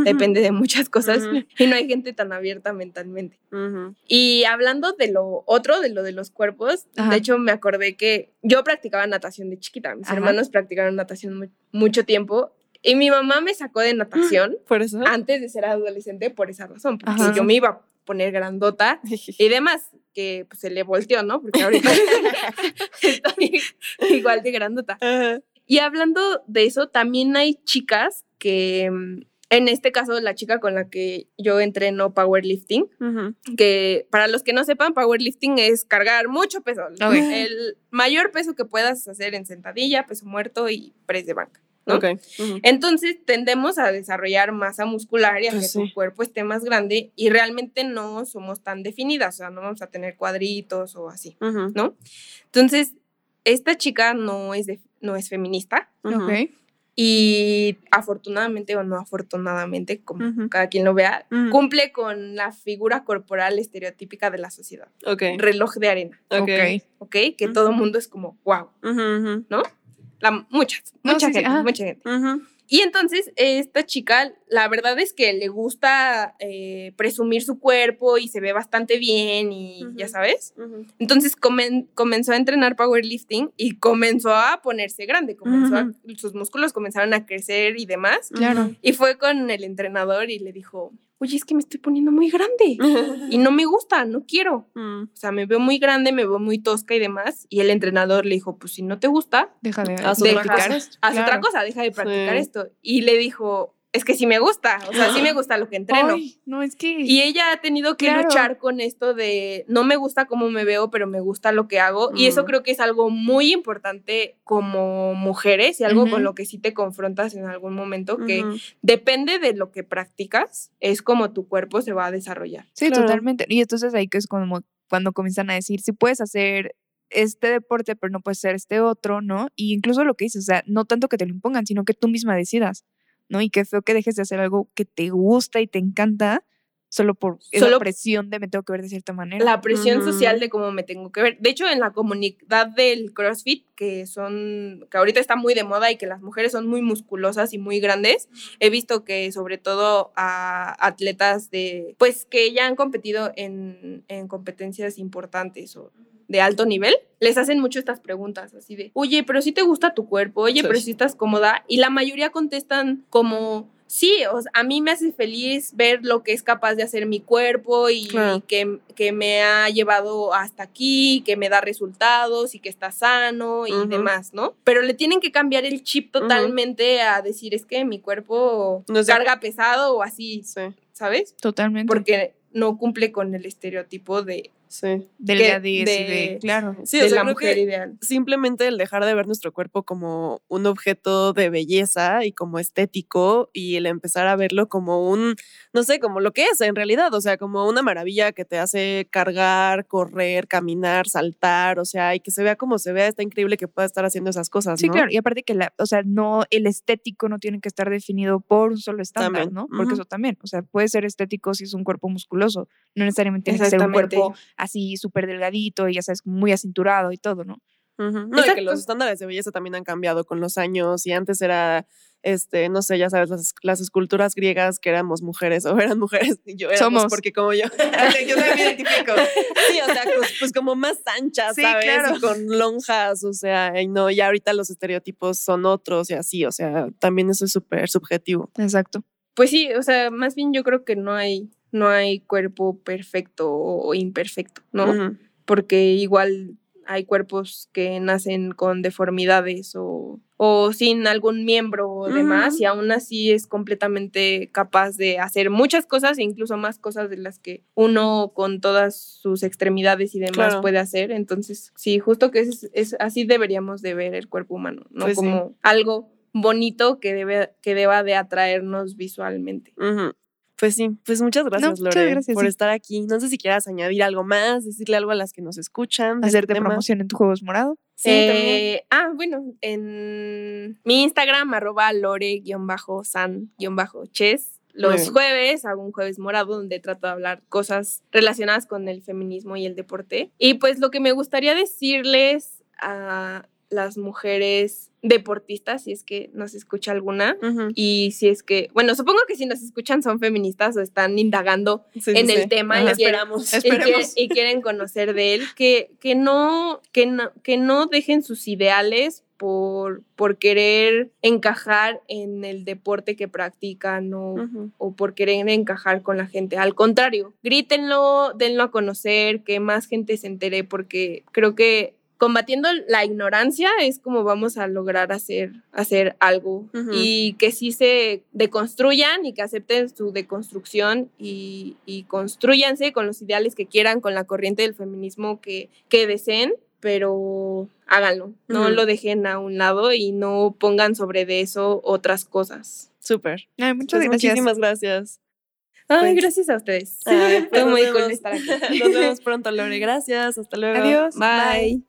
[SPEAKER 4] Depende de muchas cosas y no hay gente tan abierta mentalmente. Y hablando de lo otro, de lo de los cuerpos,
[SPEAKER 1] Ajá.
[SPEAKER 4] de hecho me acordé que yo practicaba natación de chiquita, mis
[SPEAKER 1] Ajá.
[SPEAKER 4] hermanos practicaron natación mu- mucho tiempo y mi mamá me sacó de natación
[SPEAKER 3] Por eso.
[SPEAKER 4] antes de ser adolescente por esa razón, porque
[SPEAKER 1] Ajá.
[SPEAKER 4] yo me iba poner grandota y demás, que pues, se le volteó, ¿no? Porque ahorita estoy igual de grandota. Y hablando de eso, también hay chicas que, en este caso, la chica con la que yo entreno powerlifting, que para los que no sepan, powerlifting es cargar mucho peso. El mayor peso que puedas hacer en sentadilla, peso muerto y press de banca. ¿No?
[SPEAKER 3] Ok. Ujú.
[SPEAKER 4] Entonces tendemos a desarrollar masa muscular y a que
[SPEAKER 3] Pues
[SPEAKER 4] tu
[SPEAKER 3] sí.
[SPEAKER 4] cuerpo esté más grande y realmente no somos tan definidas, o sea, no vamos a tener cuadritos o así,
[SPEAKER 3] Ujú.
[SPEAKER 4] ¿no? Entonces, esta chica no es, de- no es feminista
[SPEAKER 3] Ujú.
[SPEAKER 1] Ok.
[SPEAKER 4] y afortunadamente o no afortunadamente, como cada quien lo vea, cumple con la figura corporal estereotípica de la sociedad.
[SPEAKER 3] Ok.
[SPEAKER 4] Reloj de arena,
[SPEAKER 3] Ok.
[SPEAKER 1] Ok.
[SPEAKER 4] Que todo el mundo es como, wow,
[SPEAKER 3] ujú.
[SPEAKER 4] La, muchas,
[SPEAKER 1] No,
[SPEAKER 4] mucha
[SPEAKER 1] sí, sí,
[SPEAKER 4] gente, mucha gente. Y entonces esta chica, la verdad es que le gusta eh, presumir su cuerpo y se ve bastante bien y ya sabes. Entonces comen- comenzó a entrenar powerlifting y comenzó a ponerse grande, comenzó a- sus músculos comenzaron a crecer y demás.
[SPEAKER 1] Claro.
[SPEAKER 4] Y fue con el entrenador y le dijo, oye, es que me estoy poniendo muy grande y no me gusta, no quiero.
[SPEAKER 3] Mm.
[SPEAKER 4] O sea, me veo muy grande, me veo muy tosca y demás. Y el entrenador le dijo, pues si no te gusta,
[SPEAKER 1] Deja de,
[SPEAKER 3] Haz
[SPEAKER 1] de
[SPEAKER 3] otra cosa.
[SPEAKER 4] haz
[SPEAKER 1] Claro.
[SPEAKER 4] otra cosa, deja de practicar
[SPEAKER 3] Sí.
[SPEAKER 4] esto. Y le dijo, es que sí me gusta, o sea, sí me gusta lo que entreno.
[SPEAKER 1] Ay, no, es que.
[SPEAKER 4] Y ella ha tenido que
[SPEAKER 1] Claro.
[SPEAKER 4] luchar con esto de no me gusta cómo me veo, pero me gusta lo que hago. Y eso
[SPEAKER 3] Mm.
[SPEAKER 4] creo que es algo muy importante como mujeres y algo con lo que sí te confrontas en algún momento, que depende de lo que practicas, es como tu cuerpo se va a desarrollar.
[SPEAKER 1] Sí,
[SPEAKER 3] Claro.
[SPEAKER 1] totalmente. Y entonces ahí que es como cuando comienzan a decir, si puedes hacer este deporte, pero no puedes hacer este otro, ¿no? Y incluso lo que dices, o sea, no tanto que te lo impongan, sino que tú misma decidas, ¿no? Y qué feo que dejes de hacer algo que te gusta y te encanta solo por esa
[SPEAKER 4] Solo-
[SPEAKER 1] presión de me tengo que ver de cierta manera.
[SPEAKER 4] La presión social de cómo me tengo que ver. De hecho, en la comunidad del CrossFit, que son, que ahorita está muy de moda y que las mujeres son muy musculosas y muy grandes, he visto que sobre todo a atletas de, pues que ya han competido en, en competencias importantes o de alto nivel, les hacen mucho estas preguntas, así de, oye, pero si te gusta tu cuerpo, oye,
[SPEAKER 3] Sí.
[SPEAKER 4] pero si estás cómoda, y la mayoría contestan como, sí, o sea, a mí me hace feliz ver lo que es capaz de hacer mi cuerpo y que, que me ha llevado hasta aquí, que me da resultados y que está sano y demás, ¿no? Pero le tienen que cambiar el chip totalmente a decir, es que mi cuerpo
[SPEAKER 3] No
[SPEAKER 4] carga pesado o así,
[SPEAKER 3] Sí,
[SPEAKER 4] ¿sabes?
[SPEAKER 1] Totalmente.
[SPEAKER 4] Porque no cumple con el estereotipo de,
[SPEAKER 3] sí.
[SPEAKER 1] Delgadez y
[SPEAKER 4] de-
[SPEAKER 1] de, claro.
[SPEAKER 3] Sí,
[SPEAKER 4] de
[SPEAKER 3] o sea,
[SPEAKER 4] la
[SPEAKER 3] creo
[SPEAKER 4] mujer
[SPEAKER 3] que
[SPEAKER 4] ideal.
[SPEAKER 3] simplemente el dejar de ver nuestro cuerpo como un objeto de belleza y como estético y el empezar a verlo como un, no sé, como lo que es en realidad, o sea, como una maravilla que te hace cargar, correr, caminar, saltar, o sea, y que se vea como se vea, está increíble que pueda estar haciendo esas cosas,
[SPEAKER 1] Sí,
[SPEAKER 3] ¿no?
[SPEAKER 1] claro. Y aparte que la, o sea, no, el estético no tiene que estar definido por un solo estándar,
[SPEAKER 3] También,
[SPEAKER 1] ¿no? Porque eso también, o sea, puede ser estético si es un cuerpo musculoso, no necesariamente tiene que ser un cuerpo así súper delgadito y ya sabes, muy acinturado y todo, ¿no?
[SPEAKER 3] No, y que los estándares de belleza también han cambiado con los años y antes era, este, no sé, ya sabes, las, las esculturas griegas que éramos mujeres o eran mujeres y yo éramos
[SPEAKER 1] Somos.
[SPEAKER 3] porque como yo, yo me identifico. Sí, o sea, pues, pues como más anchas,
[SPEAKER 1] Sí,
[SPEAKER 3] ¿sabes?
[SPEAKER 1] claro.
[SPEAKER 3] Con lonjas, o sea, y no, y ahorita los estereotipos son otros y así, o sea, también eso es súper subjetivo.
[SPEAKER 1] Exacto.
[SPEAKER 4] Pues sí, o sea, más bien yo creo que no hay, no hay cuerpo perfecto o imperfecto, ¿no? Porque igual hay cuerpos que nacen con deformidades o, o sin algún miembro o demás, y aún así es completamente capaz de hacer muchas cosas e incluso más cosas de las que uno con todas sus extremidades y demás
[SPEAKER 3] Claro.
[SPEAKER 4] puede hacer. Entonces, sí, justo que es, es así deberíamos de ver el cuerpo humano, no
[SPEAKER 3] Pues sí.
[SPEAKER 4] como algo bonito que debe que deba de atraernos visualmente.
[SPEAKER 3] Pues sí, pues muchas gracias,
[SPEAKER 1] muchas
[SPEAKER 3] Lore,
[SPEAKER 1] gracias,
[SPEAKER 3] por
[SPEAKER 1] sí.
[SPEAKER 3] estar aquí. No sé si quieras añadir algo más, decirle algo a las que nos escuchan. de este
[SPEAKER 1] Hacerte
[SPEAKER 3] tema.
[SPEAKER 1] promoción en tu Juegos Morado.
[SPEAKER 3] Sí, también.
[SPEAKER 4] Eh, ah, bueno, en mi Instagram, arroba lore-san-ches, los jueves, hago un jueves morado donde trato de hablar cosas relacionadas con el feminismo y el deporte. Y pues lo que me gustaría decirles a las mujeres deportistas, si es que nos escucha alguna, y si es que, bueno, supongo que si nos escuchan son feministas o están indagando
[SPEAKER 3] Sí,
[SPEAKER 4] en
[SPEAKER 3] sí.
[SPEAKER 4] el tema y
[SPEAKER 3] Ajá. Esperamos.
[SPEAKER 4] y quieren, y quieren conocer de él, que, que, no, que, no, que no dejen sus ideales por, por querer encajar en el deporte que practican o, o por querer encajar con la gente. Al contrario, grítenlo, denlo a conocer, que más gente se entere, porque creo que combatiendo la ignorancia es como vamos a lograr hacer, hacer algo y que sí se deconstruyan y que acepten su deconstrucción y, y construyanse con los ideales que quieran, con la corriente del feminismo que, que deseen, pero háganlo, no lo dejen a un lado y no pongan sobre de eso otras cosas.
[SPEAKER 3] Súper.
[SPEAKER 1] Muchas
[SPEAKER 3] Pues
[SPEAKER 1] gracias.
[SPEAKER 3] Muchísimas gracias.
[SPEAKER 4] Ay,
[SPEAKER 3] Pues-
[SPEAKER 4] gracias a ustedes.
[SPEAKER 3] Ay, pues nos
[SPEAKER 4] muy
[SPEAKER 3] vemos.
[SPEAKER 4] cool estar aquí.
[SPEAKER 3] Nos vemos pronto, Lore. Gracias. Hasta luego.
[SPEAKER 1] Adiós.
[SPEAKER 4] Bye.